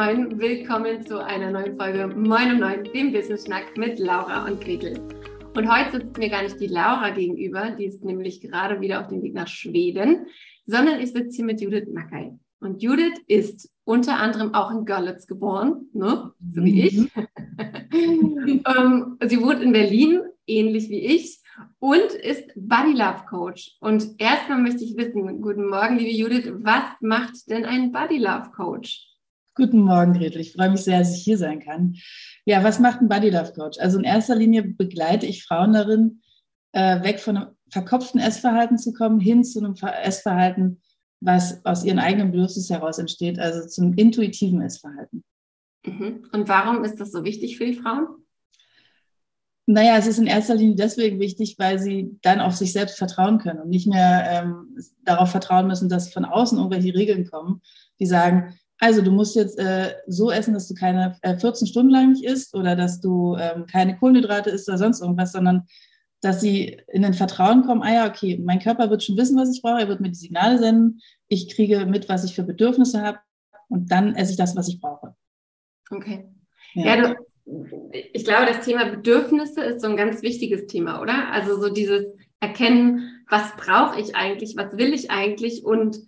moin, willkommen zu einer neuen Folge Moin um Neun, dem Business Schnack mit Laura und Gretel. Und heute sitzt mir gar nicht die Laura gegenüber, die ist nämlich gerade wieder auf dem Weg nach Schweden, sondern ich sitze hier mit Judith Mackay. Und Judith ist unter anderem auch in Görlitz geboren, ne? so wie ich. um, ähm, sie wohnt in Berlin, ähnlich wie ich, und ist Body Love Coach. Und erstmal möchte ich wissen, guten Morgen, liebe Judith, was macht denn ein Body Love Coach? Guten Morgen, Gretel. Ich freue mich sehr, dass ich hier sein kann. Ja, was macht ein Body Love Coach? Also in erster Linie begleite ich Frauen darin, äh, weg von einem verkopften Essverhalten zu kommen, hin zu einem Essverhalten, was aus ihren eigenen Bedürfnissen heraus entsteht, also zum intuitiven Essverhalten. Mhm. Und warum ist das so wichtig für die Frauen? Naja, es ist in erster Linie deswegen wichtig, weil sie dann auf sich selbst vertrauen können und nicht mehr ähm, darauf vertrauen müssen, dass von außen irgendwelche Regeln kommen, die sagen, also du musst jetzt äh, so essen, dass du keine äh, 14 Stunden lang nicht isst oder dass du ähm, keine Kohlenhydrate isst oder sonst irgendwas, sondern dass sie in den Vertrauen kommen, ah ja, okay, mein Körper wird schon wissen, was ich brauche, er wird mir die Signale senden, ich kriege mit, was ich für Bedürfnisse habe und dann esse ich das, was ich brauche. Okay. Ja, ja du, ich glaube, das Thema Bedürfnisse ist so ein ganz wichtiges Thema, oder? Also so dieses Erkennen, was brauche ich eigentlich, was will ich eigentlich und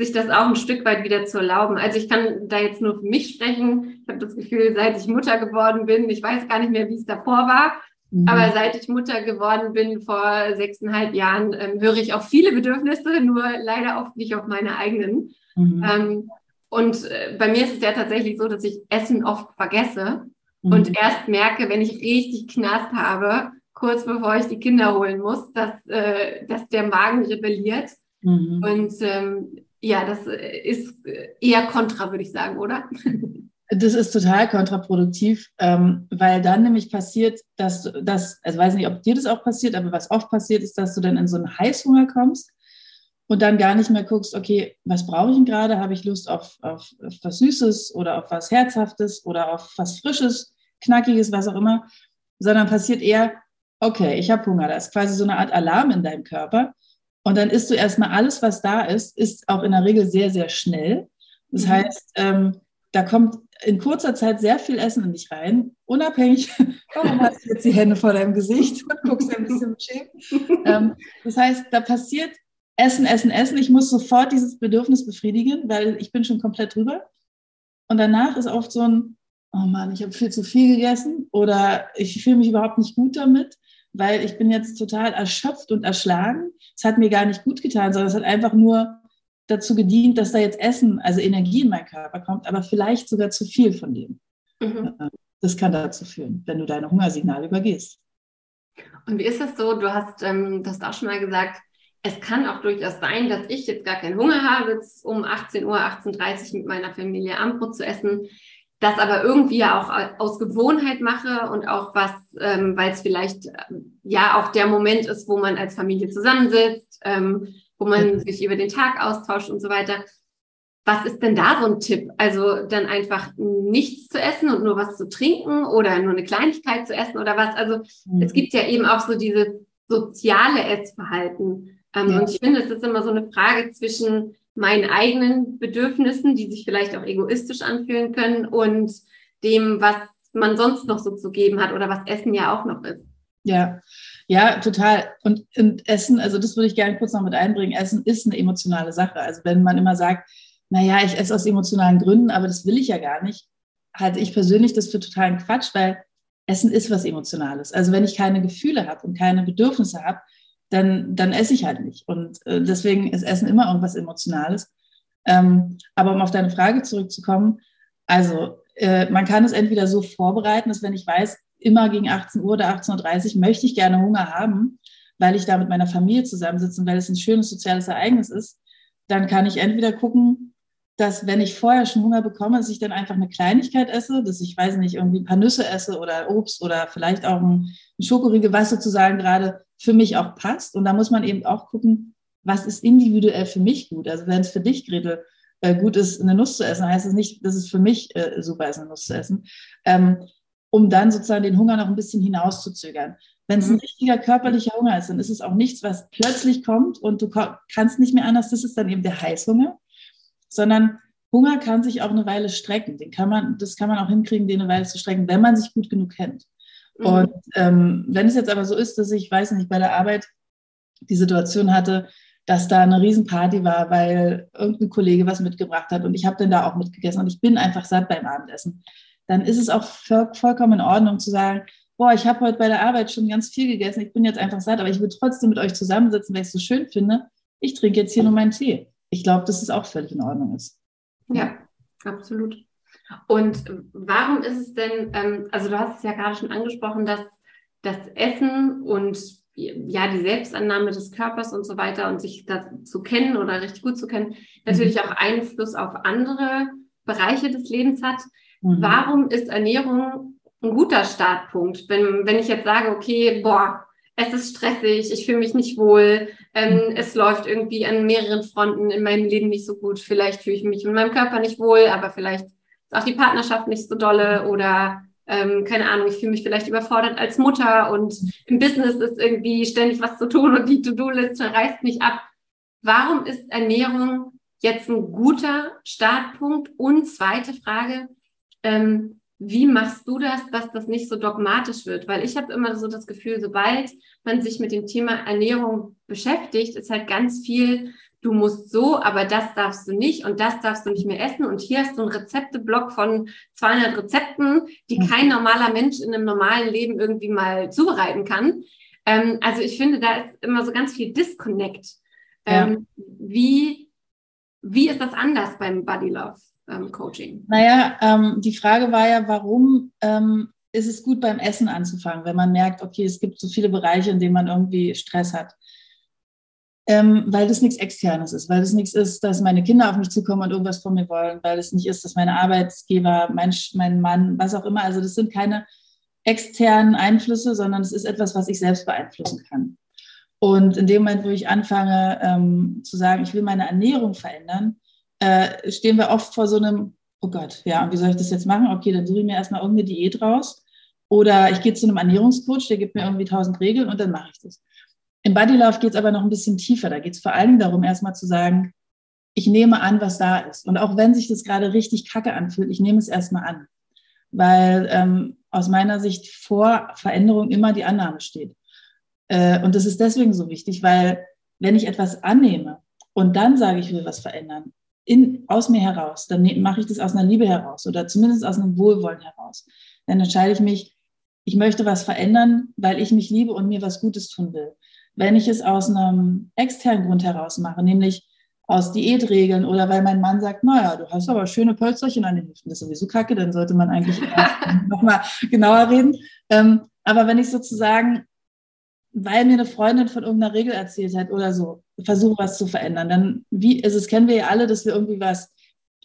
sich das auch ein Stück weit wieder zu erlauben. Also ich kann da jetzt nur für mich sprechen. Ich habe das Gefühl, seit ich Mutter geworden bin, ich weiß gar nicht mehr, wie es davor war, mhm. aber seit ich Mutter geworden bin vor sechseinhalb Jahren, ähm, höre ich auf viele Bedürfnisse, nur leider oft nicht auf meine eigenen. Mhm. Ähm, und äh, bei mir ist es ja tatsächlich so, dass ich Essen oft vergesse mhm. und erst merke, wenn ich richtig Knast habe, kurz bevor ich die Kinder holen muss, dass, äh, dass der Magen rebelliert. Mhm. Und ähm, ja, das äh, ist äh, eher kontra, würde ich sagen, oder? Das ist total kontraproduktiv, ähm, weil dann nämlich passiert, dass das, also weiß nicht, ob dir das auch passiert, aber was oft passiert, ist, dass du dann in so einen Heißhunger kommst und dann gar nicht mehr guckst, okay, was brauche ich denn gerade? Habe ich Lust auf, auf, auf was Süßes oder auf was Herzhaftes oder auf was Frisches, Knackiges, was auch immer, sondern passiert eher, okay, ich habe Hunger. Da ist quasi so eine Art Alarm in deinem Körper. Und dann isst du erstmal alles, was da ist, ist auch in der Regel sehr, sehr schnell. Das mhm. heißt, ähm, da kommt in kurzer Zeit sehr viel Essen in dich rein, unabhängig, warum hast du jetzt die Hände vor deinem Gesicht und guckst ein bisschen beschämt. Ähm, das heißt, da passiert Essen, Essen, Essen. Ich muss sofort dieses Bedürfnis befriedigen, weil ich bin schon komplett drüber. Und danach ist oft so ein, oh Mann, ich habe viel zu viel gegessen oder ich fühle mich überhaupt nicht gut damit weil ich bin jetzt total erschöpft und erschlagen. Es hat mir gar nicht gut getan, sondern es hat einfach nur dazu gedient, dass da jetzt Essen, also Energie in meinen Körper kommt, aber vielleicht sogar zu viel von dem. Mhm. Das kann dazu führen, wenn du deine Hungersignale übergehst. Und wie ist das so? Du hast, ähm, das auch schon mal gesagt, es kann auch durchaus sein, dass ich jetzt gar keinen Hunger habe, jetzt um 18 Uhr, 18.30 Uhr mit meiner Familie Abendbrot zu essen das aber irgendwie ja auch aus Gewohnheit mache und auch was, ähm, weil es vielleicht ähm, ja auch der Moment ist, wo man als Familie zusammensitzt, ähm, wo man sich über den Tag austauscht und so weiter. Was ist denn da so ein Tipp? Also dann einfach nichts zu essen und nur was zu trinken oder nur eine Kleinigkeit zu essen oder was? Also mhm. es gibt ja eben auch so dieses soziale Essverhalten. Ähm, ja. Und ich finde, es ist immer so eine Frage zwischen meinen eigenen Bedürfnissen, die sich vielleicht auch egoistisch anfühlen können und dem, was man sonst noch so zu geben hat oder was Essen ja auch noch ist. Ja, ja, total. Und, und Essen, also das würde ich gerne kurz noch mit einbringen. Essen ist eine emotionale Sache. Also wenn man immer sagt, naja, ich esse aus emotionalen Gründen, aber das will ich ja gar nicht, halte ich persönlich das für totalen Quatsch, weil Essen ist was Emotionales. Also wenn ich keine Gefühle habe und keine Bedürfnisse habe, dann, dann esse ich halt nicht. Und äh, deswegen ist Essen immer irgendwas Emotionales. Ähm, aber um auf deine Frage zurückzukommen, also äh, man kann es entweder so vorbereiten, dass wenn ich weiß, immer gegen 18 Uhr oder 18.30 Uhr möchte ich gerne Hunger haben, weil ich da mit meiner Familie zusammensitze und weil es ein schönes soziales Ereignis ist, dann kann ich entweder gucken, dass wenn ich vorher schon Hunger bekomme, dass ich dann einfach eine Kleinigkeit esse, dass ich, weiß nicht, irgendwie ein paar Nüsse esse oder Obst oder vielleicht auch ein, ein Schokoriegel, was sozusagen gerade für mich auch passt. Und da muss man eben auch gucken, was ist individuell für mich gut. Also wenn es für dich, Gretel, äh, gut ist, eine Nuss zu essen, heißt es nicht, dass es für mich äh, super ist, eine Nuss zu essen, ähm, um dann sozusagen den Hunger noch ein bisschen hinauszuzögern. Wenn es ein mhm. richtiger körperlicher Hunger ist, dann ist es auch nichts, was plötzlich kommt und du kannst nicht mehr anders. Das ist dann eben der Heißhunger, sondern Hunger kann sich auch eine Weile strecken. Den kann man, das kann man auch hinkriegen, den eine Weile zu strecken, wenn man sich gut genug kennt. Mhm. Und ähm, wenn es jetzt aber so ist, dass ich, weiß nicht, bei der Arbeit die Situation hatte, dass da eine Riesenparty war, weil irgendein Kollege was mitgebracht hat und ich habe dann da auch mitgegessen und ich bin einfach satt beim Abendessen, dann ist es auch vollkommen in Ordnung zu sagen, boah, ich habe heute bei der Arbeit schon ganz viel gegessen, ich bin jetzt einfach satt, aber ich will trotzdem mit euch zusammensitzen, weil ich es so schön finde. Ich trinke jetzt hier nur meinen Tee. Ich glaube, dass es auch völlig in Ordnung ist. Ja, absolut. Und warum ist es denn, ähm, also du hast es ja gerade schon angesprochen, dass das Essen und ja, die Selbstannahme des Körpers und so weiter und sich dazu kennen oder richtig gut zu kennen, natürlich mhm. auch Einfluss auf andere Bereiche des Lebens hat. Mhm. Warum ist Ernährung ein guter Startpunkt? Wenn, wenn ich jetzt sage, okay, boah, es ist stressig, ich fühle mich nicht wohl, ähm, mhm. es läuft irgendwie an mehreren Fronten in meinem Leben nicht so gut, vielleicht fühle ich mich in meinem Körper nicht wohl, aber vielleicht ist auch die Partnerschaft nicht so dolle oder ähm, keine Ahnung, ich fühle mich vielleicht überfordert als Mutter und im Business ist irgendwie ständig was zu tun und die To-Do-Liste reißt mich ab. Warum ist Ernährung jetzt ein guter Startpunkt? Und zweite Frage, ähm, wie machst du das, dass das nicht so dogmatisch wird? Weil ich habe immer so das Gefühl, sobald man sich mit dem Thema Ernährung beschäftigt, ist halt ganz viel du musst so, aber das darfst du nicht und das darfst du nicht mehr essen. Und hier hast du einen Rezepteblock von 200 Rezepten, die mhm. kein normaler Mensch in einem normalen Leben irgendwie mal zubereiten kann. Ähm, also ich finde, da ist immer so ganz viel Disconnect. Ähm, ja. wie, wie ist das anders beim Body Love ähm, Coaching? Naja, ähm, die Frage war ja, warum ähm, ist es gut beim Essen anzufangen, wenn man merkt, okay, es gibt so viele Bereiche, in denen man irgendwie Stress hat ähm, weil das nichts Externes ist, weil das nichts ist, dass meine Kinder auf mich zukommen und irgendwas von mir wollen, weil es nicht ist, dass meine Arbeitsgeber, mein, mein Mann, was auch immer, also das sind keine externen Einflüsse, sondern es ist etwas, was ich selbst beeinflussen kann. Und in dem Moment, wo ich anfange ähm, zu sagen, ich will meine Ernährung verändern, äh, stehen wir oft vor so einem, oh Gott, ja, und wie soll ich das jetzt machen? Okay, dann suche ich mir erstmal irgendeine Diät raus. Oder ich gehe zu einem Ernährungscoach, der gibt mir irgendwie tausend Regeln und dann mache ich das. Im Bodylove geht es aber noch ein bisschen tiefer. Da geht es vor allem darum, erstmal zu sagen, ich nehme an, was da ist. Und auch wenn sich das gerade richtig kacke anfühlt, ich nehme es erstmal an. Weil ähm, aus meiner Sicht vor Veränderung immer die Annahme steht. Äh, und das ist deswegen so wichtig, weil wenn ich etwas annehme und dann sage, ich will was verändern, in, aus mir heraus, dann ne, mache ich das aus einer Liebe heraus oder zumindest aus einem Wohlwollen heraus. Dann entscheide ich mich, ich möchte was verändern, weil ich mich liebe und mir was Gutes tun will. Wenn ich es aus einem externen Grund heraus mache, nämlich aus Diätregeln oder weil mein Mann sagt, naja, du hast aber schöne Pölzerchen an den Hüften, das ist sowieso kacke, dann sollte man eigentlich nochmal genauer reden. Ähm, aber wenn ich sozusagen, weil mir eine Freundin von irgendeiner Regel erzählt hat oder so, versuche was zu verändern, dann, wie, also das kennen wir ja alle, dass wir irgendwie was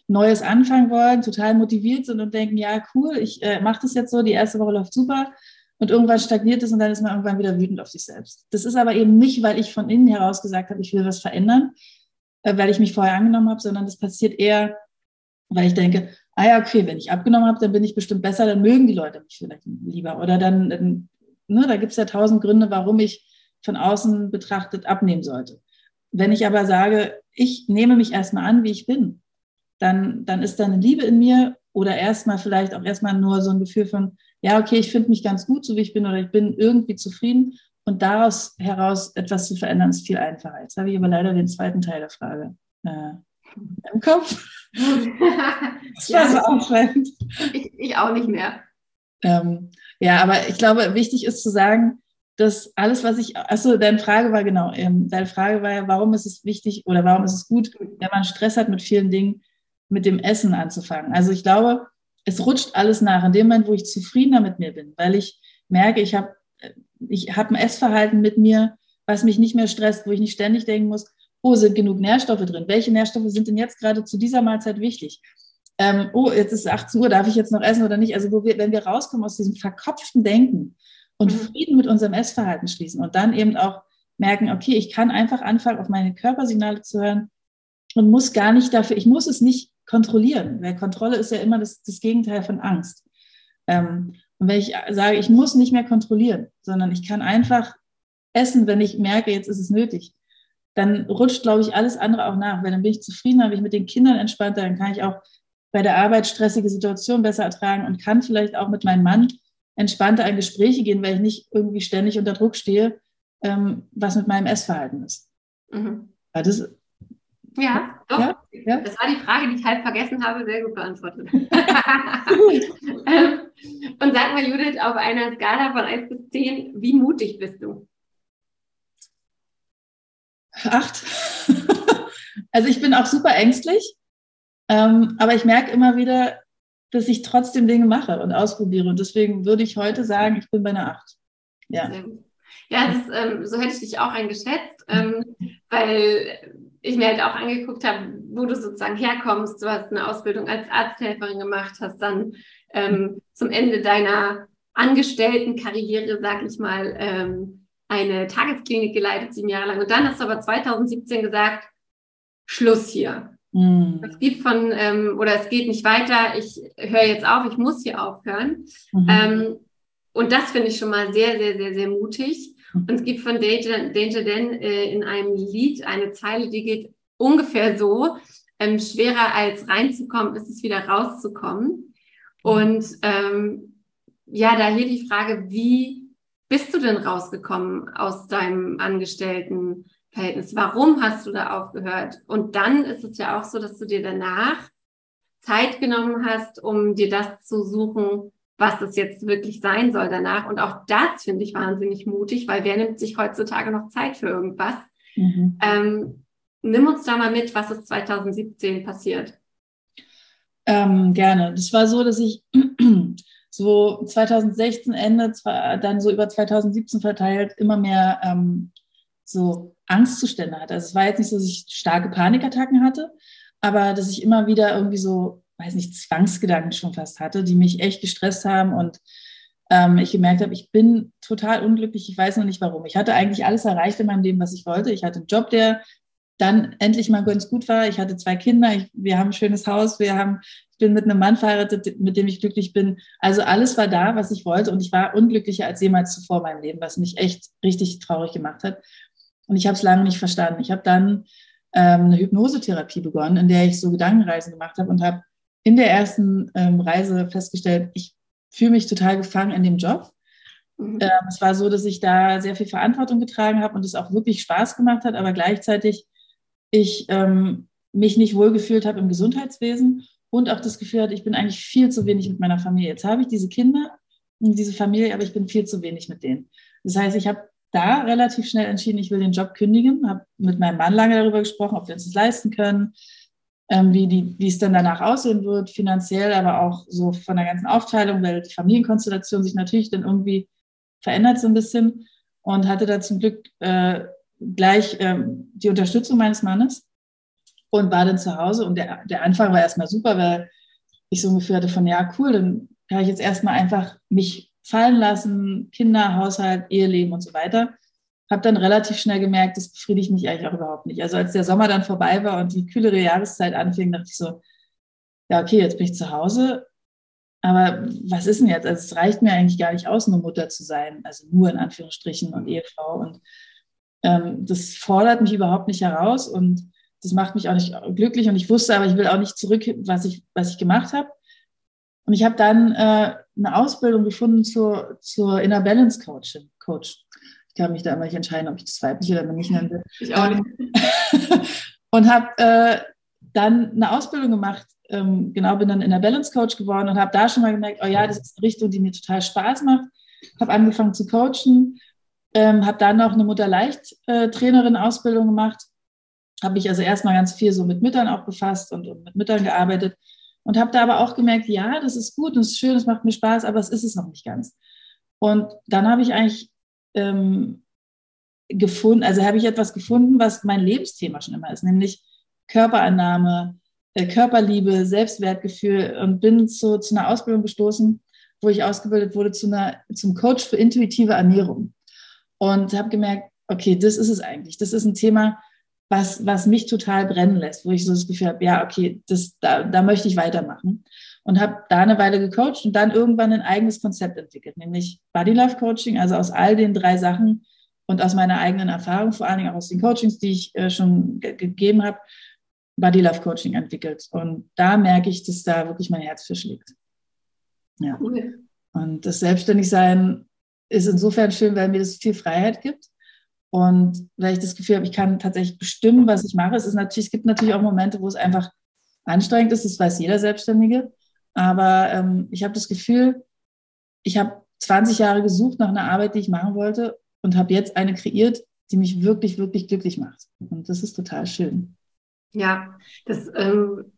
Neues anfangen wollen, total motiviert sind und denken, ja, cool, ich äh, mache das jetzt so, die erste Woche läuft super, und irgendwann stagniert es und dann ist man irgendwann wieder wütend auf sich selbst. Das ist aber eben nicht, weil ich von innen heraus gesagt habe, ich will was verändern, äh, weil ich mich vorher angenommen habe, sondern das passiert eher, weil ich denke, ah ja, okay, wenn ich abgenommen habe, dann bin ich bestimmt besser, dann mögen die Leute mich vielleicht lieber. Oder dann, ne, da gibt es ja tausend Gründe, warum ich von außen betrachtet abnehmen sollte. Wenn ich aber sage, ich nehme mich erstmal an, wie ich bin, dann, dann ist da eine Liebe in mir oder erstmal vielleicht auch erstmal nur so ein Gefühl von, ja, okay, ich finde mich ganz gut, so wie ich bin, oder ich bin irgendwie zufrieden. Und daraus heraus etwas zu verändern, ist viel einfacher. Jetzt habe ich aber leider den zweiten Teil der Frage äh, im Kopf. das war so aufschreibend. Ich, ich, auch nicht mehr. Ähm, ja, aber ich glaube, wichtig ist zu sagen, dass alles, was ich, achso, deine Frage war genau, ähm, deine Frage war ja, warum ist es wichtig oder warum ist es gut, wenn man Stress hat mit vielen Dingen, mit dem Essen anzufangen. Also ich glaube, es rutscht alles nach. In dem Moment, wo ich zufriedener mit mir bin, weil ich merke, ich habe ich hab ein Essverhalten mit mir, was mich nicht mehr stresst, wo ich nicht ständig denken muss, oh, sind genug Nährstoffe drin? Welche Nährstoffe sind denn jetzt gerade zu dieser Mahlzeit wichtig? Ähm, oh, jetzt ist 18 Uhr, darf ich jetzt noch essen oder nicht? Also, wo wir, wenn wir rauskommen aus diesem verkopften Denken und mhm. Frieden mit unserem Essverhalten schließen und dann eben auch merken, okay, ich kann einfach anfangen, auf meine Körpersignale zu hören und muss gar nicht dafür, ich muss es nicht kontrollieren, weil Kontrolle ist ja immer das, das Gegenteil von Angst. Ähm, und wenn ich sage, ich muss nicht mehr kontrollieren, sondern ich kann einfach essen, wenn ich merke, jetzt ist es nötig, dann rutscht, glaube ich, alles andere auch nach, weil dann bin ich zufrieden, habe ich mit den Kindern entspannter, dann kann ich auch bei der Arbeit stressige Situationen besser ertragen und kann vielleicht auch mit meinem Mann entspannter in Gespräche gehen, weil ich nicht irgendwie ständig unter Druck stehe, ähm, was mit meinem Essverhalten ist. Mhm. Das, ja, doch. Ja, ja. Das war die Frage, die ich halb vergessen habe. Sehr gut beantwortet. Ähm, und sag mal, Judith, auf einer Skala von 1 bis 10, wie mutig bist du? Acht. also ich bin auch super ängstlich, ähm, aber ich merke immer wieder, dass ich trotzdem Dinge mache und ausprobiere. Und deswegen würde ich heute sagen, ich bin bei einer Acht. Ja. Ja, ist, ähm, so hätte ich dich auch eingeschätzt, ähm, weil ich mir halt auch angeguckt habe, wo du sozusagen herkommst. Du hast eine Ausbildung als Arzthelferin gemacht, hast dann ähm, zum Ende deiner Angestelltenkarriere, sag ich mal, ähm, eine Tagesklinik geleitet, sieben Jahre lang. Und dann hast du aber 2017 gesagt, Schluss hier. Mhm. Es gibt von, ähm, oder es geht nicht weiter, ich höre jetzt auf, ich muss hier aufhören. Mhm. Ähm, und das finde ich schon mal sehr, sehr, sehr, sehr mutig. Und es gibt von Danger, Danger Dan äh, in einem Lied eine Zeile, die geht ungefähr so, ähm, schwerer als reinzukommen, ist es wieder rauszukommen. Und ähm, ja, da hier die Frage, wie bist du denn rausgekommen aus deinem Angestelltenverhältnis? Warum hast du da aufgehört? Und dann ist es ja auch so, dass du dir danach Zeit genommen hast, um dir das zu suchen, was das jetzt wirklich sein soll danach. Und auch das finde ich wahnsinnig mutig, weil wer nimmt sich heutzutage noch Zeit für irgendwas? Mhm. Ähm, nimm uns da mal mit, was ist 2017 passiert. Ähm, gerne. Das war so, dass ich so 2016 Ende, dann so über 2017 verteilt, immer mehr ähm, so Angstzustände hatte. Also es war jetzt nicht so, dass ich starke Panikattacken hatte, aber dass ich immer wieder irgendwie so weiß nicht, Zwangsgedanken schon fast hatte, die mich echt gestresst haben und ähm, ich gemerkt habe, ich bin total unglücklich, ich weiß noch nicht warum. Ich hatte eigentlich alles erreicht in meinem Leben, was ich wollte. Ich hatte einen Job, der dann endlich mal ganz gut war. Ich hatte zwei Kinder, ich, wir haben ein schönes Haus, wir haben, ich bin mit einem Mann verheiratet, mit dem ich glücklich bin. Also alles war da, was ich wollte und ich war unglücklicher als jemals zuvor in meinem Leben, was mich echt richtig traurig gemacht hat. Und ich habe es lange nicht verstanden. Ich habe dann eine Hypnosetherapie begonnen, in der ich so Gedankenreisen gemacht habe und habe in der ersten ähm, Reise festgestellt, ich fühle mich total gefangen in dem Job. Mhm. Ähm, es war so, dass ich da sehr viel Verantwortung getragen habe und es auch wirklich Spaß gemacht hat, aber gleichzeitig ich ähm, mich nicht wohlgefühlt habe im Gesundheitswesen und auch das Gefühl hatte, ich bin eigentlich viel zu wenig mit meiner Familie. Jetzt habe ich diese Kinder und diese Familie, aber ich bin viel zu wenig mit denen. Das heißt, ich habe da relativ schnell entschieden, ich will den Job kündigen, habe mit meinem Mann lange darüber gesprochen, ob wir uns das leisten können, ähm, wie, die, wie es dann danach aussehen wird, finanziell, aber auch so von der ganzen Aufteilung, weil die Familienkonstellation sich natürlich dann irgendwie verändert so ein bisschen und hatte da zum Glück äh, gleich ähm, die Unterstützung meines Mannes und war dann zu Hause und der, der Anfang war erstmal super, weil ich so ungefähr hatte von, ja, cool, dann kann ich jetzt erstmal einfach mich fallen lassen, Kinder, Haushalt, Eheleben und so weiter habe dann relativ schnell gemerkt, das befriedigt mich eigentlich auch überhaupt nicht. Also als der Sommer dann vorbei war und die kühlere Jahreszeit anfing, dachte ich so, ja, okay, jetzt bin ich zu Hause. Aber was ist denn jetzt? Also es reicht mir eigentlich gar nicht aus, nur Mutter zu sein. Also nur in Anführungsstrichen und Ehefrau. Und ähm, das fordert mich überhaupt nicht heraus und das macht mich auch nicht glücklich. Und ich wusste aber, ich will auch nicht zurück, was ich, was ich gemacht habe. Und ich habe dann äh, eine Ausbildung gefunden zur, zur Inner Balance Coaching, Coach kann mich da immer nicht entscheiden, ob ich das weiblich oder männlich nennen will. Ich auch nicht. und habe äh, dann eine Ausbildung gemacht. Ähm, genau, bin dann in der Balance Coach geworden und habe da schon mal gemerkt, oh ja, das ist eine Richtung, die mir total Spaß macht. Habe angefangen zu coachen, ähm, habe dann noch eine Mutter-Leicht-Trainerin-Ausbildung äh, gemacht. Habe mich also erstmal ganz viel so mit Müttern auch befasst und, und mit Müttern gearbeitet. Und habe da aber auch gemerkt, ja, das ist gut, das ist schön, das macht mir Spaß, aber es ist es noch nicht ganz. Und dann habe ich eigentlich ähm, gefunden, also habe ich etwas gefunden, was mein Lebensthema schon immer ist, nämlich Körperannahme, äh, Körperliebe, Selbstwertgefühl und bin zu, zu einer Ausbildung gestoßen, wo ich ausgebildet wurde zu einer, zum Coach für intuitive Ernährung. Und habe gemerkt, okay, das ist es eigentlich. Das ist ein Thema, was, was mich total brennen lässt, wo ich so das Gefühl habe, ja, okay, das, da, da möchte ich weitermachen und habe da eine Weile gecoacht und dann irgendwann ein eigenes Konzept entwickelt, nämlich Body Love Coaching, also aus all den drei Sachen und aus meiner eigenen Erfahrung, vor allen Dingen auch aus den Coachings, die ich äh, schon ge gegeben habe, Body Love Coaching entwickelt. Und da merke ich, dass da wirklich mein Herz für schlägt. Ja. Cool. Und das Selbstständigsein ist insofern schön, weil mir das viel Freiheit gibt. Und weil ich das Gefühl habe, ich kann tatsächlich bestimmen, was ich mache. Es, ist natürlich, es gibt natürlich auch Momente, wo es einfach anstrengend ist, das weiß jeder Selbstständige. Aber ähm, ich habe das Gefühl, ich habe 20 Jahre gesucht nach einer Arbeit, die ich machen wollte und habe jetzt eine kreiert, die mich wirklich, wirklich glücklich macht. Und das ist total schön. Ja, das, ähm,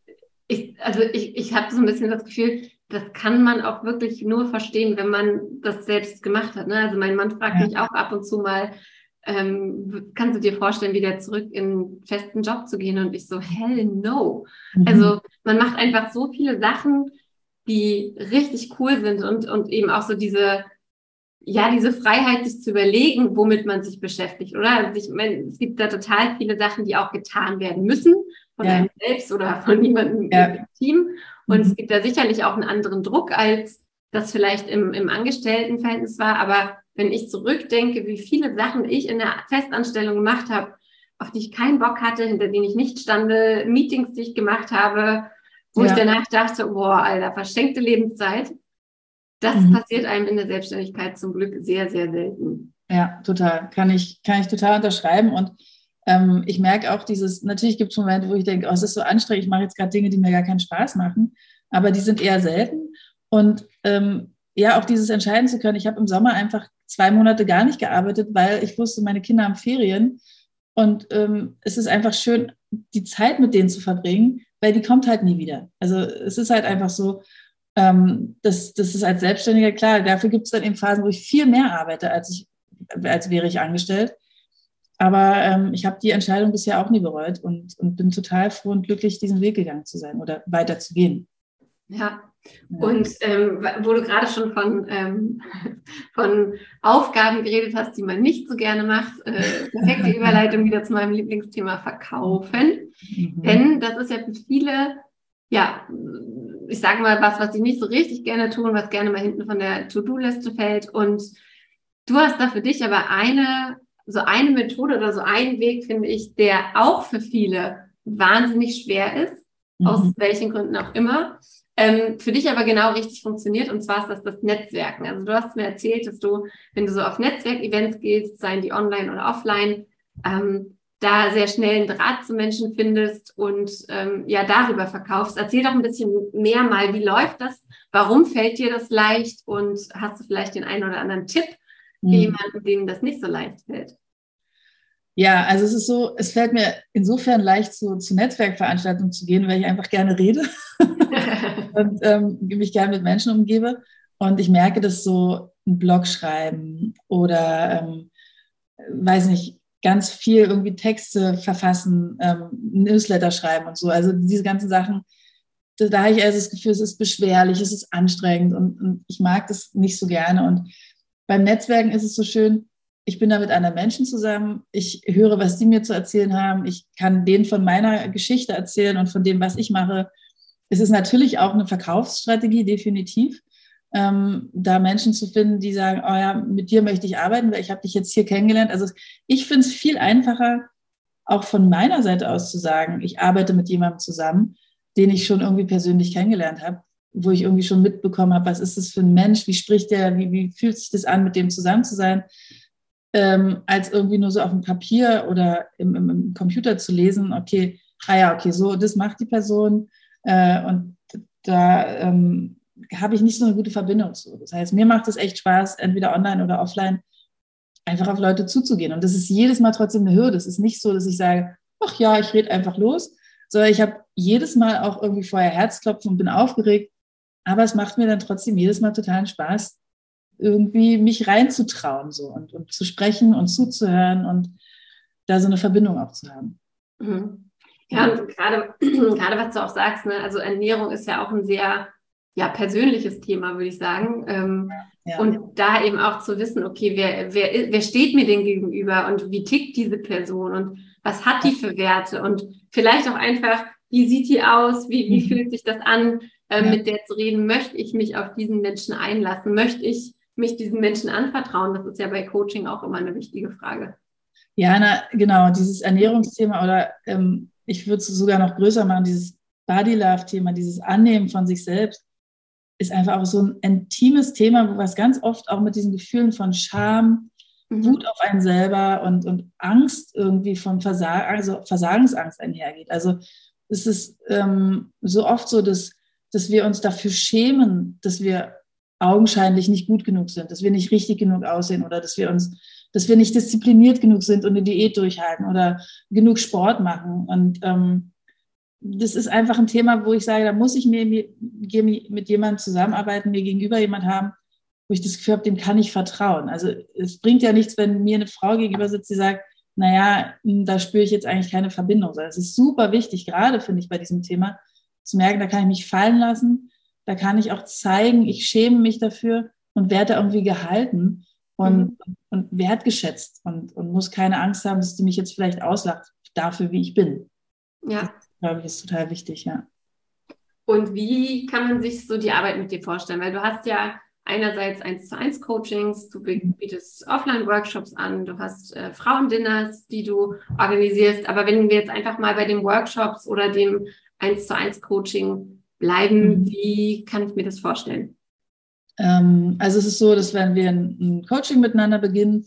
ich, also ich, ich habe so ein bisschen das Gefühl, das kann man auch wirklich nur verstehen, wenn man das selbst gemacht hat. Ne? Also mein Mann fragt ja. mich auch ab und zu mal, ähm, kannst du dir vorstellen, wieder zurück in einen festen Job zu gehen? Und ich so, hell no. Mhm. Also man macht einfach so viele Sachen, die richtig cool sind und, und eben auch so diese, ja, diese Freiheit, sich zu überlegen, womit man sich beschäftigt, oder? Also ich meine, es gibt da total viele Sachen, die auch getan werden müssen von ja. einem selbst oder von niemandem ja. im Team. Und mhm. es gibt da sicherlich auch einen anderen Druck, als das vielleicht im, im Angestelltenverhältnis war. Aber wenn ich zurückdenke, wie viele Sachen ich in der Festanstellung gemacht habe, auf die ich keinen Bock hatte, hinter denen ich nicht stande, Meetings, die ich gemacht habe, wo ja. ich danach dachte, boah, Alter, verschenkte Lebenszeit. Das mhm. passiert einem in der Selbstständigkeit zum Glück sehr, sehr selten. Ja, total. Kann ich, kann ich total unterschreiben. Und ähm, ich merke auch dieses, natürlich gibt es Momente, wo ich denke, oh, es ist so anstrengend, ich mache jetzt gerade Dinge, die mir gar keinen Spaß machen, aber die sind eher selten. Und ähm, ja, auch dieses entscheiden zu können. Ich habe im Sommer einfach zwei Monate gar nicht gearbeitet, weil ich wusste, meine Kinder haben Ferien. Und ähm, es ist einfach schön, die Zeit mit denen zu verbringen, weil die kommt halt nie wieder. Also es ist halt einfach so, ähm, das, das ist als Selbstständiger klar. Dafür gibt es dann eben Phasen, wo ich viel mehr arbeite, als ich, als wäre ich angestellt. Aber ähm, ich habe die Entscheidung bisher auch nie bereut und, und bin total froh und glücklich, diesen Weg gegangen zu sein oder weiter zu gehen. Ja, und ähm, wo du gerade schon von, ähm, von Aufgaben geredet hast, die man nicht so gerne macht, äh, perfekte Überleitung wieder zu meinem Lieblingsthema Verkaufen. Mhm. Denn das ist ja für viele, ja, ich sage mal was, was sie nicht so richtig gerne tun, was gerne mal hinten von der To-Do-Liste fällt. Und du hast da für dich aber eine, so eine Methode oder so einen Weg, finde ich, der auch für viele wahnsinnig schwer ist, mhm. aus welchen Gründen auch immer ähm, für dich aber genau richtig funktioniert. Und zwar ist das das Netzwerken. Also du hast mir erzählt, dass du, wenn du so auf Netzwerkevents gehst, seien die online oder offline, ähm, da sehr schnell einen Draht zu Menschen findest und ähm, ja darüber verkaufst. Erzähl doch ein bisschen mehr mal, wie läuft das? Warum fällt dir das leicht? Und hast du vielleicht den einen oder anderen Tipp für mhm. jemanden, dem das nicht so leicht fällt? Ja, also es ist so, es fällt mir insofern leicht, zu, zu Netzwerkveranstaltungen zu gehen, weil ich einfach gerne rede und ähm, mich gerne mit Menschen umgebe. Und ich merke, dass so ein Blog schreiben oder, ähm, weiß nicht, ganz viel irgendwie Texte verfassen, ähm, Newsletter schreiben und so. Also diese ganzen Sachen, da, da habe ich also das Gefühl, es ist beschwerlich, es ist anstrengend und, und ich mag das nicht so gerne. Und beim Netzwerken ist es so schön, ich bin da mit anderen Menschen zusammen, ich höre, was die mir zu erzählen haben, ich kann denen von meiner Geschichte erzählen und von dem, was ich mache. Es ist natürlich auch eine Verkaufsstrategie, definitiv, ähm, da Menschen zu finden, die sagen, oh ja, mit dir möchte ich arbeiten, weil ich habe dich jetzt hier kennengelernt. Also ich finde es viel einfacher, auch von meiner Seite aus zu sagen, ich arbeite mit jemandem zusammen, den ich schon irgendwie persönlich kennengelernt habe, wo ich irgendwie schon mitbekommen habe, was ist das für ein Mensch, wie spricht der, wie, wie fühlt sich das an, mit dem zusammen zu sein ähm, als irgendwie nur so auf dem Papier oder im, im, im, Computer zu lesen, okay, ah ja, okay, so, das macht die Person äh, und da ähm, habe ich nicht so eine gute Verbindung zu. Das heißt, mir macht es echt Spaß, entweder online oder offline, einfach auf Leute zuzugehen. Und das ist jedes Mal trotzdem eine Hürde. Es ist nicht so, dass ich sage, ach ja, ich rede einfach los, sondern ich habe jedes Mal auch irgendwie vorher Herzklopfen und bin aufgeregt. Aber es macht mir dann trotzdem jedes Mal totalen Spaß, irgendwie mich reinzutrauen so und, und zu sprechen und zuzuhören und da so eine Verbindung auch zu haben. Mhm. Ja, und gerade, gerade was du auch sagst, ne, also Ernährung ist ja auch ein sehr ja, persönliches Thema, würde ich sagen. Ähm, ja. Und da eben auch zu wissen, okay, wer, wer, wer steht mir denn gegenüber und wie tickt diese Person und was hat die für Werte und vielleicht auch einfach, wie sieht die aus, wie, wie mhm. fühlt sich das an, äh, ja. mit der zu reden, möchte ich mich auf diesen Menschen einlassen, möchte ich mich diesen Menschen anvertrauen? Das ist ja bei Coaching auch immer eine wichtige Frage. Ja, na, genau, dieses Ernährungsthema oder ähm, ich würde es sogar noch größer machen, dieses Body Love-Thema, dieses Annehmen von sich selbst, ist einfach auch so ein intimes Thema, was ganz oft auch mit diesen Gefühlen von Scham, mhm. Wut auf einen selber und, und Angst irgendwie von Versagen, also Versagensangst einhergeht. Also es ist ähm, so oft so, dass, dass wir uns dafür schämen, dass wir augenscheinlich nicht gut genug sind, dass wir nicht richtig genug aussehen oder dass wir uns, dass wir nicht diszipliniert genug sind und eine Diät durchhalten oder genug Sport machen. Und ähm, das ist einfach ein Thema, wo ich sage, da muss ich mir, mir mit jemandem zusammenarbeiten, mir gegenüber jemand haben, wo ich das Gefühl habe, dem kann ich vertrauen. Also es bringt ja nichts, wenn mir eine Frau gegenüber sitzt, die sagt, naja, hm, da spüre ich jetzt eigentlich keine Verbindung. Es ist super wichtig, gerade finde ich bei diesem Thema, zu merken, da kann ich mich fallen lassen, da kann ich auch zeigen, ich schäme mich dafür und werde irgendwie gehalten und, mhm. und wertgeschätzt und, und muss keine Angst haben, dass die mich jetzt vielleicht auslacht dafür, wie ich bin. Ja. Das, glaube ich, ist total wichtig, ja. Und wie kann man sich so die Arbeit mit dir vorstellen? Weil du hast ja einerseits eins zu eins Coachings, du bietest Offline-Workshops an, du hast äh, Frauendinners, die du organisierst. Aber wenn wir jetzt einfach mal bei den Workshops oder dem eins zu eins Coaching bleiben, mhm. wie kann ich mir das vorstellen? Ähm, also es ist so, dass wenn wir ein, Coaching miteinander beginnen,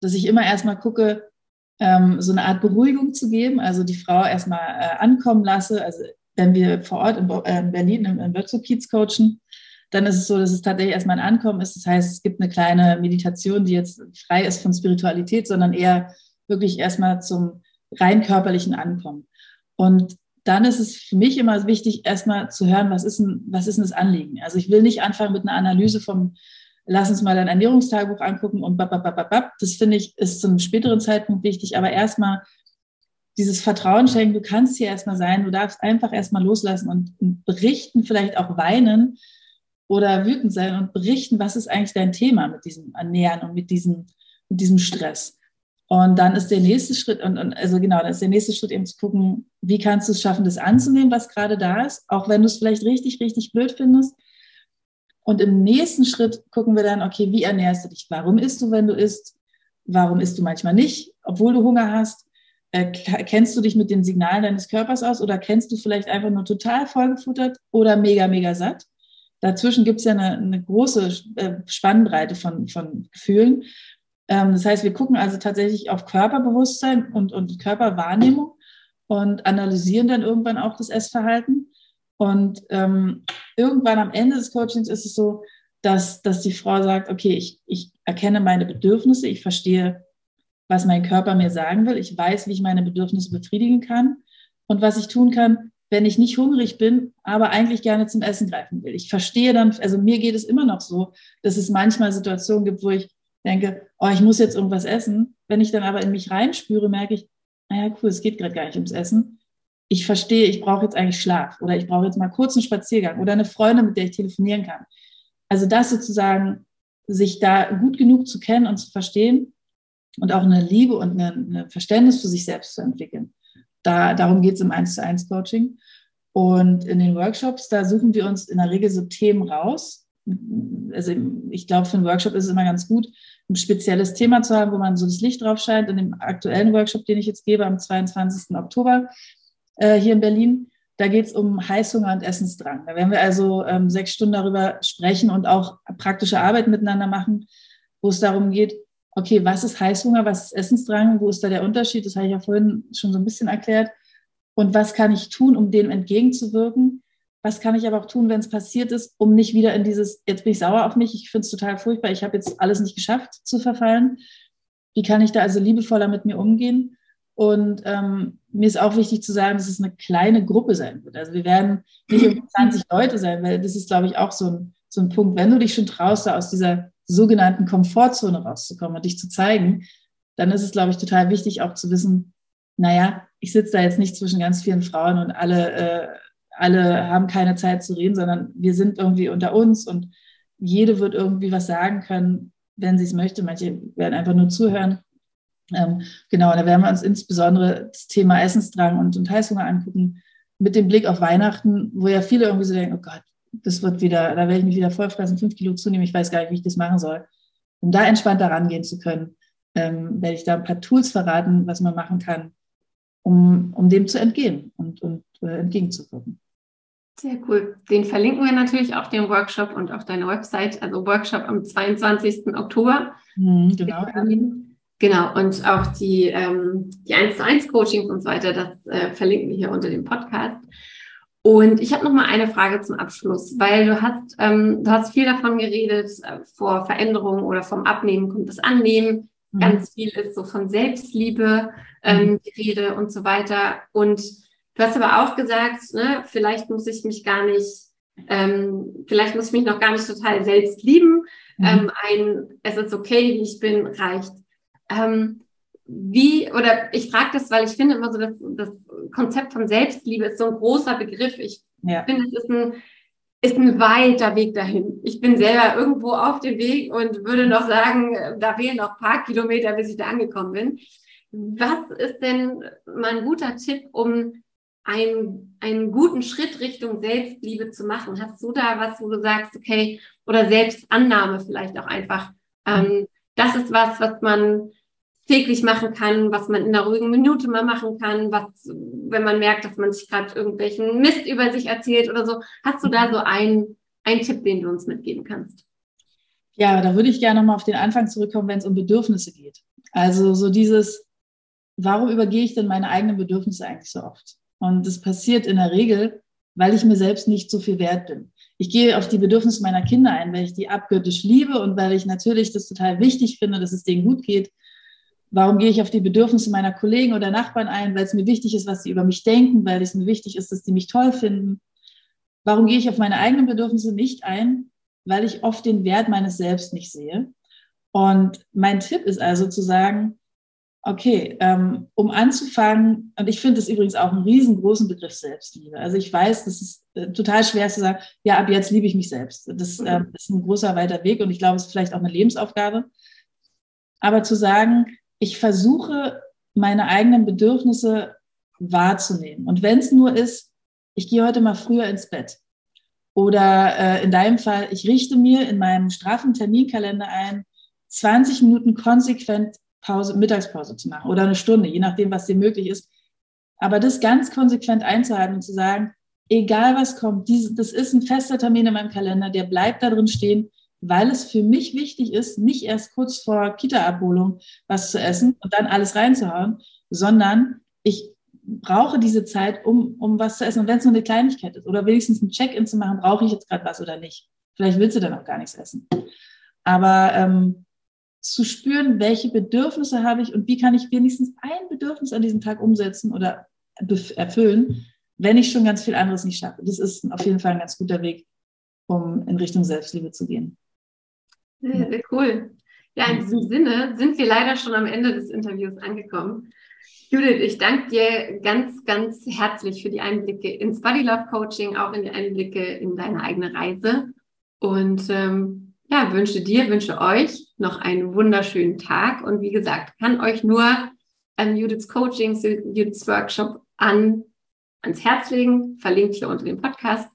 dass ich immer erstmal gucke, ähm, so eine Art Beruhigung zu geben, also die Frau erstmal äh, ankommen lasse. Also wenn wir vor Ort in, äh, in Berlin im, im Virtual Kiez coachen, dann ist es so, dass es tatsächlich erstmal ein Ankommen ist. Das heißt, es gibt eine kleine Meditation, die jetzt frei ist von Spiritualität, sondern eher wirklich erstmal zum rein körperlichen Ankommen. Und dann ist es für mich immer wichtig, erstmal zu hören, was ist denn, was ist denn das Anliegen? Also ich will nicht anfangen mit einer Analyse vom, lass uns mal dein Ernährungstagebuch angucken und bababababab. Das finde ich, ist zu einem späteren Zeitpunkt wichtig, aber erstmal dieses Vertrauen schenken, du kannst hier erstmal sein, du darfst einfach erstmal loslassen und berichten, vielleicht auch weinen, oder wütend sein und berichten, was ist eigentlich dein Thema mit diesem Ernähren und mit diesem, mit diesem Stress. Und dann ist der nächste Schritt, und, und also genau, dann ist der nächste Schritt eben zu gucken, wie kannst du es schaffen, das anzunehmen, was gerade da ist, auch wenn du es vielleicht richtig, richtig blöd findest. Und im nächsten Schritt gucken wir dann, okay, wie ernährst du dich? Warum isst du, wenn du isst? Warum isst du manchmal nicht, obwohl du Hunger hast? Äh, kennst du dich mit den Signalen deines Körpers aus oder kennst du vielleicht einfach nur total vollgefuttert oder mega, mega satt? Dazwischen gibt es ja eine, eine große äh, Spannbreite von, von Gefühlen. Ähm, das heißt, wir gucken also tatsächlich auf Körperbewusstsein und, und Körperwahrnehmung und analysieren dann irgendwann auch das Essverhalten. Und ähm, irgendwann am Ende des Coachings ist es so, dass, dass die Frau sagt, okay, ich, ich erkenne meine Bedürfnisse, ich verstehe, was mein Körper mir sagen will, ich weiß, wie ich meine Bedürfnisse befriedigen kann und was ich tun kann, wenn ich nicht hungrig bin, aber eigentlich gerne zum Essen greifen will. Ich verstehe dann, also mir geht es immer noch so, dass es manchmal Situationen gibt, wo ich denke, oh, ich muss jetzt irgendwas essen. Wenn ich dann aber in mich reinspüre, merke ich, naja, cool, es geht gerade gar nicht ums Essen. Ich verstehe, ich brauche jetzt eigentlich Schlaf oder ich brauche jetzt mal kurz einen Spaziergang oder eine Freundin, mit der ich telefonieren kann. Also das sozusagen, sich da gut genug zu kennen und zu verstehen und auch eine Liebe und ein Verständnis für sich selbst zu entwickeln. Da, darum geht es im 1 zu 1 Coaching. Und in den Workshops, da suchen wir uns in der Regel so Themen raus. Also ich glaube, für einen Workshop ist es immer ganz gut, ein spezielles Thema zu haben, wo man so das Licht drauf scheint. In dem aktuellen Workshop, den ich jetzt gebe am 22. Oktober äh, hier in Berlin, da geht es um Heißhunger und Essensdrang. Da werden wir also ähm, sechs Stunden darüber sprechen und auch praktische Arbeit miteinander machen, wo es darum geht, okay, was ist Heißhunger, was ist Essensdrang, wo ist da der Unterschied? Das habe ich ja vorhin schon so ein bisschen erklärt. Und was kann ich tun, um dem entgegenzuwirken? Was kann ich aber auch tun, wenn es passiert ist, um nicht wieder in dieses, jetzt bin ich sauer auf mich, ich finde es total furchtbar, ich habe jetzt alles nicht geschafft zu verfallen. Wie kann ich da also liebevoller mit mir umgehen? Und ähm, mir ist auch wichtig zu sagen, dass es eine kleine Gruppe sein wird. Also wir werden nicht um 20 Leute sein, weil das ist, glaube ich, auch so ein, so ein Punkt. Wenn du dich schon traust, da aus dieser sogenannten Komfortzone rauszukommen und dich zu zeigen, dann ist es, glaube ich, total wichtig auch zu wissen, naja, ich sitze da jetzt nicht zwischen ganz vielen Frauen und alle, äh, alle haben keine Zeit zu reden, sondern wir sind irgendwie unter uns und jede wird irgendwie was sagen können, wenn sie es möchte. Manche werden einfach nur zuhören. Ähm, genau, da werden wir uns insbesondere das Thema Essensdrang und, und Heißhunger angucken, mit dem Blick auf Weihnachten, wo ja viele irgendwie so denken, oh Gott, das wird wieder, da werde ich mich wieder vollfressen, fünf Kilo zunehmen, ich weiß gar nicht, wie ich das machen soll. Um da entspannter rangehen zu können, ähm, werde ich da ein paar Tools verraten, was man machen kann, um, um dem zu entgehen und, und äh, entgegenzuwirken. Sehr cool. Den verlinken wir natürlich auch, den Workshop und auf deine Website, also Workshop am 22. Oktober. Mhm, genau. Genau, und auch die, ähm, die 1 zu 1 Coachings und so weiter, das äh, verlinken wir hier unter dem Podcast. Und ich habe noch mal eine Frage zum Abschluss, weil du hast, ähm, du hast viel davon geredet, äh, vor Veränderungen oder vom Abnehmen kommt das Annehmen. Mhm. Ganz viel ist so von Selbstliebe ähm, mhm. die Rede und so weiter. Und du hast aber auch gesagt, ne, vielleicht muss ich mich gar nicht, ähm, vielleicht muss ich mich noch gar nicht total selbst lieben. Mhm. Ähm, ein, es ist okay, wie ich bin, reicht. Ähm, wie, oder ich frage das, weil ich finde immer so, dass das Konzept von Selbstliebe ist so ein großer Begriff. Ich ja. finde, es ist ein, ist ein weiter Weg dahin. Ich bin selber irgendwo auf dem Weg und würde noch sagen, da fehlen noch ein paar Kilometer, bis ich da angekommen bin. Was ist denn mal ein guter Tipp, um einen, einen guten Schritt Richtung Selbstliebe zu machen? Hast du da was, wo du sagst, okay, oder Selbstannahme vielleicht auch einfach? Ähm, das ist was, was man täglich machen kann, was man in einer ruhigen Minute mal machen kann, was, wenn man merkt, dass man sich gerade irgendwelchen Mist über sich erzählt oder so. Hast du da so einen, einen Tipp, den du uns mitgeben kannst? Ja, da würde ich gerne nochmal auf den Anfang zurückkommen, wenn es um Bedürfnisse geht. Also so dieses, warum übergehe ich denn meine eigenen Bedürfnisse eigentlich so oft? Und das passiert in der Regel, weil ich mir selbst nicht so viel wert bin. Ich gehe auf die Bedürfnisse meiner Kinder ein, weil ich die abgöttisch liebe und weil ich natürlich das total wichtig finde, dass es denen gut geht. Warum gehe ich auf die Bedürfnisse meiner Kollegen oder Nachbarn ein? Weil es mir wichtig ist, was sie über mich denken, weil es mir wichtig ist, dass sie mich toll finden. Warum gehe ich auf meine eigenen Bedürfnisse nicht ein? Weil ich oft den Wert meines Selbst nicht sehe. Und mein Tipp ist also zu sagen, okay, ähm, um anzufangen, und ich finde es übrigens auch einen riesengroßen Begriff Selbstliebe. Also ich weiß, das ist äh, total schwer zu sagen, ja, ab jetzt liebe ich mich selbst. Das äh, ist ein großer, weiter Weg und ich glaube, es ist vielleicht auch eine Lebensaufgabe. Aber zu sagen, ich versuche, meine eigenen Bedürfnisse wahrzunehmen. Und wenn es nur ist, ich gehe heute mal früher ins Bett. Oder äh, in deinem Fall, ich richte mir in meinem straffen Terminkalender ein, 20 Minuten konsequent Pause, Mittagspause zu machen oder eine Stunde, je nachdem, was dir möglich ist. Aber das ganz konsequent einzuhalten und zu sagen, egal was kommt, dies, das ist ein fester Termin in meinem Kalender, der bleibt da drin stehen weil es für mich wichtig ist, nicht erst kurz vor Kita-Abholung was zu essen und dann alles reinzuhauen, sondern ich brauche diese Zeit, um, um was zu essen. Und wenn es nur eine Kleinigkeit ist oder wenigstens ein Check-in zu machen, brauche ich jetzt gerade was oder nicht. Vielleicht willst du dann auch gar nichts essen. Aber ähm, zu spüren, welche Bedürfnisse habe ich und wie kann ich wenigstens ein Bedürfnis an diesem Tag umsetzen oder erfüllen, wenn ich schon ganz viel anderes nicht schaffe. Das ist auf jeden Fall ein ganz guter Weg, um in Richtung Selbstliebe zu gehen. Sehr, sehr cool. Ja, in diesem Sinne sind wir leider schon am Ende des Interviews angekommen. Judith, ich danke dir ganz, ganz herzlich für die Einblicke ins Body Love Coaching, auch in die Einblicke in deine eigene Reise. Und ähm, ja, wünsche dir, wünsche euch noch einen wunderschönen Tag. Und wie gesagt, kann euch nur ähm, Judiths Coaching, Judiths Workshop an, ans Herz legen, verlinkt hier unter dem Podcast.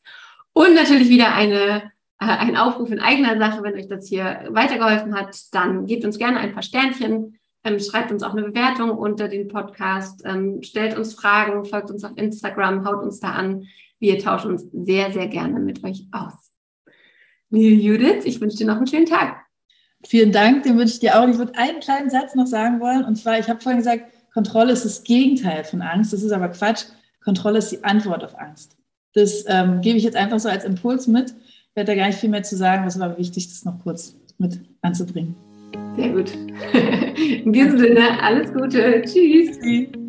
Und natürlich wieder eine äh, ein Aufruf in eigener Sache. Wenn euch das hier weitergeholfen hat, dann gebt uns gerne ein paar Sternchen, ähm, schreibt uns auch eine Bewertung unter den Podcast, ähm, stellt uns Fragen, folgt uns auf Instagram, haut uns da an. Wir tauschen uns sehr, sehr gerne mit euch aus. Liebe Judith, ich wünsche dir noch einen schönen Tag. Vielen Dank, den wünsche ich dir auch. Ich würde einen kleinen Satz noch sagen wollen. Und zwar, ich habe vorhin gesagt, Kontrolle ist das Gegenteil von Angst. Das ist aber Quatsch. Kontrolle ist die Antwort auf Angst. Das ähm, gebe ich jetzt einfach so als Impuls mit. Ich werde da gar nicht viel mehr zu sagen, was war wichtig, das noch kurz mit anzubringen. Sehr gut. In diesem Sinne, alles Gute. Tschüss. Tschüss.